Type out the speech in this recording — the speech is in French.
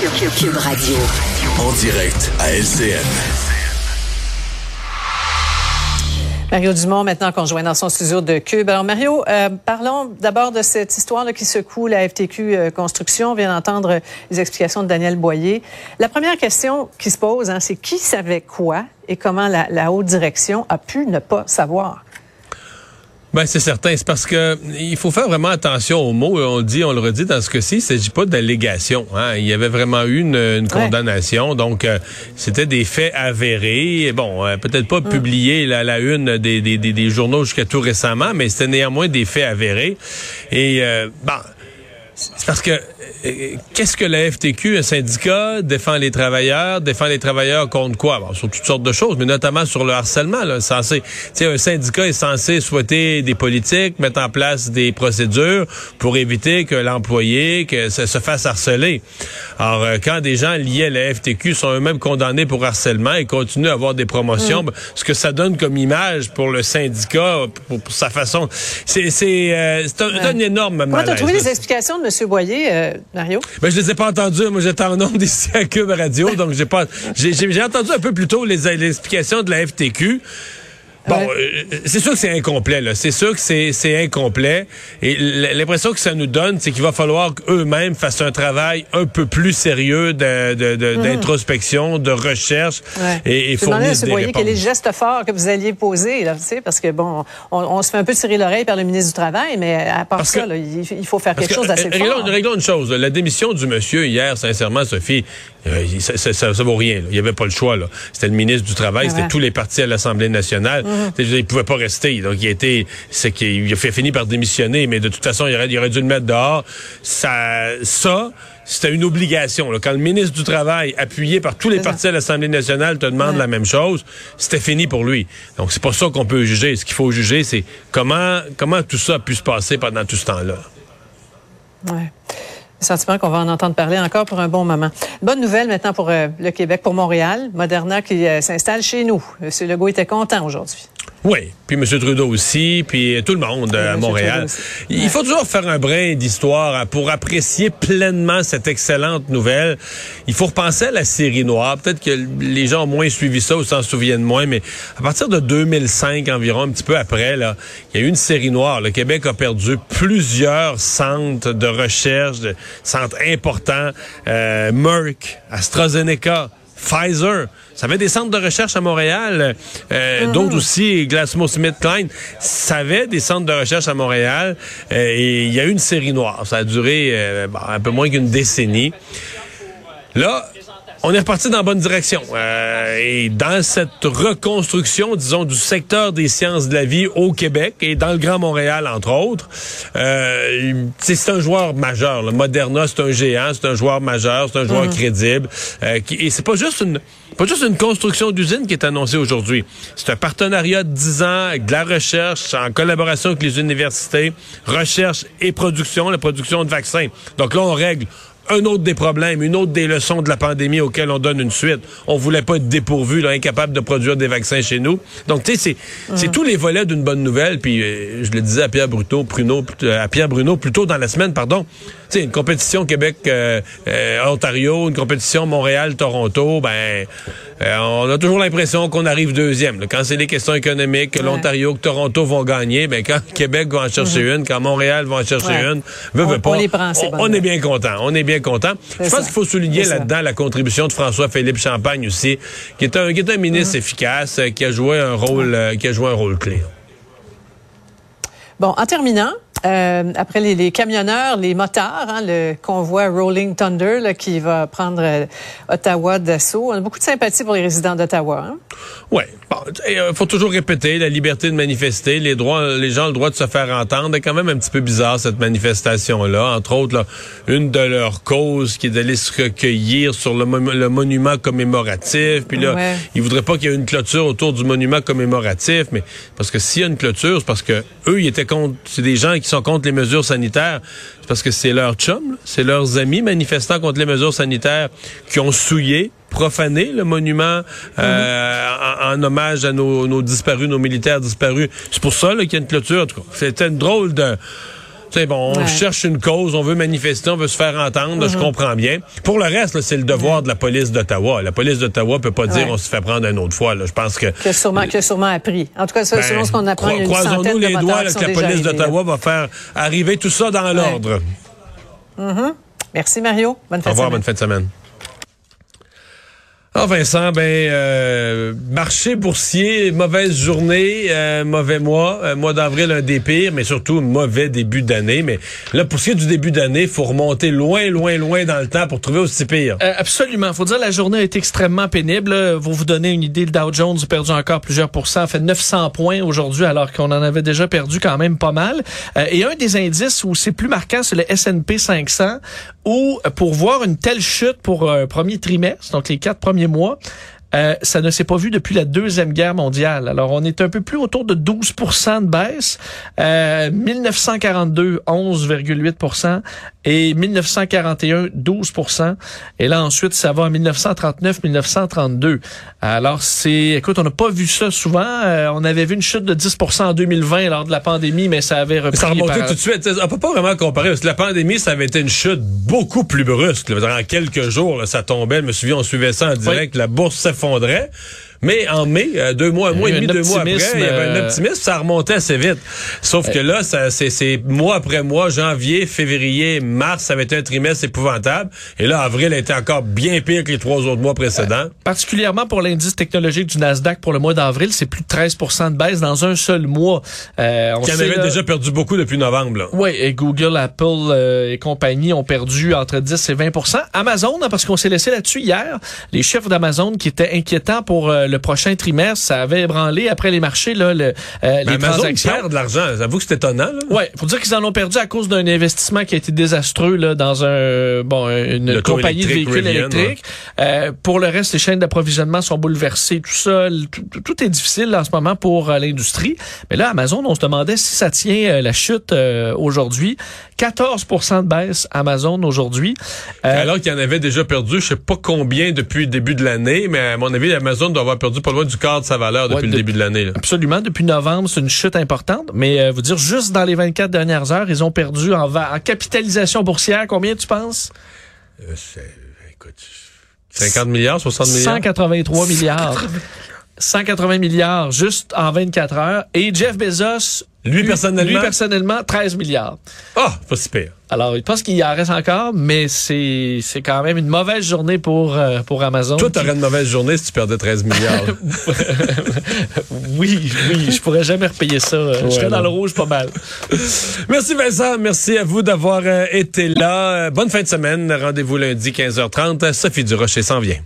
Cube Radio. En direct à LCN. Mario Dumont, maintenant qu'on joint dans son studio de Cube. Alors, Mario, euh, parlons d'abord de cette histoire là, qui secoue la FTQ euh, Construction. On vient d'entendre les explications de Daniel Boyer. La première question qui se pose, hein, c'est qui savait quoi et comment la, la haute direction a pu ne pas savoir? Ben c'est certain, c'est parce que il faut faire vraiment attention aux mots. On le dit, on le redit dans ce cas-ci, il s'agit pas d'allégation. Hein. Il y avait vraiment eu une, une condamnation, donc euh, c'était des faits avérés. Bon, euh, peut-être pas publié publiés la, la une des, des, des, journaux jusqu'à tout récemment, mais c'était néanmoins des faits avérés. Et euh, bon, c'est parce que euh, qu'est-ce que la FTQ, un syndicat, défend les travailleurs, défend les travailleurs contre quoi? Bon, sur toutes sortes de choses, mais notamment sur le harcèlement. Là, censé, un syndicat est censé souhaiter des politiques, mettre en place des procédures pour éviter que l'employé que ça se fasse harceler. Alors, euh, quand des gens liés à la FTQ sont eux-mêmes condamnés pour harcèlement et continuent à avoir des promotions, mm. ben, ce que ça donne comme image pour le syndicat, pour, sa façon, c'est c'est euh, un, énorme malaise. trouvé les explications de M. Boyer? Mario? Ben, je les ai pas entendus. Moi, j'étais en nombre ici à Cube Radio, donc j'ai pas, j'ai entendu un peu plus tôt les, les explications de la FTQ. Bon, euh, c'est sûr que c'est incomplet, là. C'est sûr que c'est incomplet. Et l'impression que ça nous donne, c'est qu'il va falloir qu'eux-mêmes fassent un travail un peu plus sérieux mhm. d'introspection, de, de, recherche et, et fournissent des voyez quel est le geste fort que vous alliez poser, là, parce que, bon, on, se fait un peu tirer l'oreille par le ministre du Travail, mais à part ça, là, il, faut faire quelque chose d'assez euh, fort. Réglons une chose. La démission du monsieur hier, sincèrement, Sophie, euh, ça, ça, ça, vaut rien. Il n'y avait pas le choix. C'était le ministre du Travail, c'était tous les partis à l'Assemblée nationale. Mm Il pouvait pas rester. Donc, il a été, c'est qu'il a fait fini par démissionner, mais de toute façon, il aurait, il aurait dû le mettre dehors. Ça, ça, c'était une obligation. Quand le ministre du Travail, appuyé par tous les partis à l'Assemblée nationale, te demande la même chose, c'était fini pour lui. Donc, c'est pas ça qu'on peut juger. Ce qu'il faut juger, c'est comment, comment tout ça a pu se passer pendant tout ce temps-là. Ouais. Le sentiment qu'on va en entendre parler encore pour un bon moment. Bonne nouvelle maintenant pour euh, le Québec, pour Montréal. Moderna qui euh, s'installe chez nous. M. Legault était content aujourd'hui. Oui, puis M. Trudeau aussi, puis tout le monde à Montréal. Il faut toujours faire un brin d'histoire hein, pour apprécier pleinement cette excellente nouvelle. Il faut repenser à la série noire. Peut-être que les gens ont moins suivi ça ou s'en souviennent moins, mais à partir de 2005 environ, un petit peu après, là, il y a eu une série noire. Le Québec a perdu plusieurs centres de recherche, de centres importants. Euh, Merck, AstraZeneca, Pfizer. Ça avait des centres de recherche à Montréal, euh, mm-hmm. d'autres aussi, GlaxoSmithKline. Ça avait des centres de recherche à Montréal euh, et il y a eu une série noire. Ça a duré euh, un peu moins qu'une décennie. Là, on est reparti dans la bonne direction. Euh, et dans cette reconstruction, disons, du secteur des sciences de la vie au Québec et dans le Grand Montréal, entre autres, euh, c'est un joueur majeur. Le Moderna, c'est un géant, c'est un joueur majeur, c'est un joueur mhm. crédible. Euh, qui, et c'est pas juste une pas juste une construction d'usine qui est annoncée aujourd'hui. C'est un partenariat de 10 ans avec de la recherche en collaboration avec les universités, recherche et production, la production de vaccins. Donc là, on règle un autre des problèmes, une autre des leçons de la pandémie auxquelles on donne une suite. On voulait pas être dépourvu, là, incapable de produire des vaccins chez nous. Donc, tu sais, c'est mm. tous les volets d'une bonne nouvelle. Puis, euh, je le disais à Pierre Bruno, Pruno, à Pierre Bruno, plus tôt dans la semaine, pardon. Tu sais, une compétition Québec-Ontario, euh, euh, une compétition Montréal-Toronto, ben, on a toujours l'impression qu'on arrive deuxième. Quand c'est des questions économiques, que l'Ontario, que Toronto vont gagner, ben, quand Québec va en chercher mm-hmm. une, quand Montréal va en chercher une, veut, on, pas, on, est bien content. On est bien content. Je pense qu'il faut souligner là-dedans la contribution de François-Philippe Champagne aussi, qui est un, qui est un ministre mm. efficace, euh, qui a joué un rôle, euh, qui a joué un rôle clé. Bon, en terminant, euh, après les, les, camionneurs, les motards, hein, le convoi Rolling Thunder là, qui va prendre euh, Ottawa d'assaut. On a beaucoup de sympathie pour les résidents d'Ottawa. Hein? Oui. Il bon, faut toujours répéter la liberté de manifester. Les droits, les gens ont le droit de se faire entendre. C'est quand même un petit peu bizarre cette manifestation-là. Entre autres, là, une de leurs causes qui est d'aller se recueillir sur le, le, monument commémoratif. Puis là, ouais. ils voudraient pas qu'il y ait une clôture autour du monument commémoratif. Mais parce que s'il y a une clôture, c'est parce que eux, ils étaient contre. C'est des gens qui sont contre les mesures sanitaires, c'est parce que c'est leurs chums, c'est leurs amis manifestant contre les mesures sanitaires qui ont souillé profané le monument euh, en, hommage à nos, disparus, nos militaires disparus. C'est pour ça qu'il y a une clôture. C'était une drôle de Bon, on cherche une cause, on veut manifester, on veut se faire entendre, je mhm. comprends bien. Pour le reste, c'est le devoir de la police d'Ottawa. La police d'Ottawa peut pas dire on se fait prendre une autre fois. Là. Je pense que... Que sûrement, que sûrement appris. En tout cas, ben, selon ce qu'on apprend, il y a Croisons-nous les doigts que la police d'Ottawa va faire arriver tout ça dans l'ordre. Mhm. Merci Mario. Bonne fin Au revoir, bonne fin de semaine. Ah Vincent, ben euh, marché boursier, mauvaise journée, euh, mauvais mois, euh, mois d'avril un des pires, mais surtout mauvais début d'année. Mais là, pour ce qui est du début d'année, faut remonter loin, loin, loin dans le temps pour trouver aussi pire. Euh, absolument. Faut dire la journée a été extrêmement pénible. Pour vous donner une idée, le Dow Jones a perdu encore plusieurs pourcents, fait 900 points aujourd'hui, alors qu'on en avait déjà perdu quand même pas mal. et un des indices où c'est plus marquant, c'est le S&P 500, où pour voir une telle chute pour un premier trimestre, donc les quatre premiers mois, euh, ça ne s'est pas vu depuis la Deuxième Guerre mondiale. Alors, on est un peu plus autour de 12% de baisse. Euh, 1942, 11,8 et 1941, 12% Et là, ensuite, ça va en 1939, 1932. Alors, c'est... Écoute, on n'a pas vu ça souvent. Euh, on avait vu une chute de 10% en 2020 lors de la pandémie, mais ça avait repris. Ça remontait tout de suite. On peut pas vraiment comparer. Parce que la pandémie, ça avait été une chute beaucoup plus brusque. En quelques jours, ça tombait. Je me souviens, on suivait ça en direct. La bourse s'effondrait s'effondrait. Mais en mai, euh, deux mois, un mois et demi, deux mois après, il y avait un euh, optimisme, ça remontait assez vite. Sauf que là, c'est mois après mois, janvier, février, mars, ça avait été un trimestre épouvantable. Et là, avril a été encore bien pire que les trois autres mois précédents. Euh, particulièrement pour l'indice technologique du Nasdaq pour le mois d'avril, c'est plus de 13% de baisse dans un seul mois. Euh, on Qui en avait déjà perdu beaucoup depuis novembre. Oui, et Google, Apple et compagnie ont perdu entre 10 et 20% Amazon, hein, parce qu'on s'est laissé là-dessus hier, les chiffres d'Amazon qui étaient inquiétants pour le prochain trimestre, ça avait ébranlé après les marchés là, le, euh, les transactions. perd de l'argent. J'avoue que c'est étonnant. Là. Ouais, faut dire qu'ils en ont perdu à cause d'un investissement qui a été désastreux là dans un bon une compagnie de véhicules électriques. Euh, pour le reste, les chaînes d'approvisionnement sont bouleversées, tout ça, tout, est difficile en ce moment pour euh, l'industrie. Mais là, Amazon, on se demandait si ça tient la chute aujourd'hui. 14% de baisse Amazon aujourd'hui. Alors qu'il y en avait déjà perdu, je sais pas combien depuis le début de l'année, mais à mon avis, Amazon doit avoir perdu pas loin du quart de sa valeur depuis le début de l'année. Absolument. Depuis novembre, c'est une chute importante. Mais euh, vous dire, juste dans les 24 dernières heures, ils ont perdu en, en capitalisation boursière, combien tu penses? Euh, écoute, 50 milliards, 60 milliards? 183 milliards. 180 milliards juste en 24 heures. Et Jeff Bezos, lui, personnellement, lui personnellement 13 milliards. Ah, pas si pire. Alors, il pense qu'il en reste encore, mais c'est c'est quand même une mauvaise journée pour euh, pour Amazon. Toi, t'aurais une mauvaise journée si tu perdais 13 milliards. oui, oui, je pourrais jamais repayer ça. je serais dans le rouge pas mal. Merci Vincent, merci à vous d'avoir euh, été là. bonne fin de semaine. Rendez-vous lundi 15h30. Sophie Durocher s'en vient.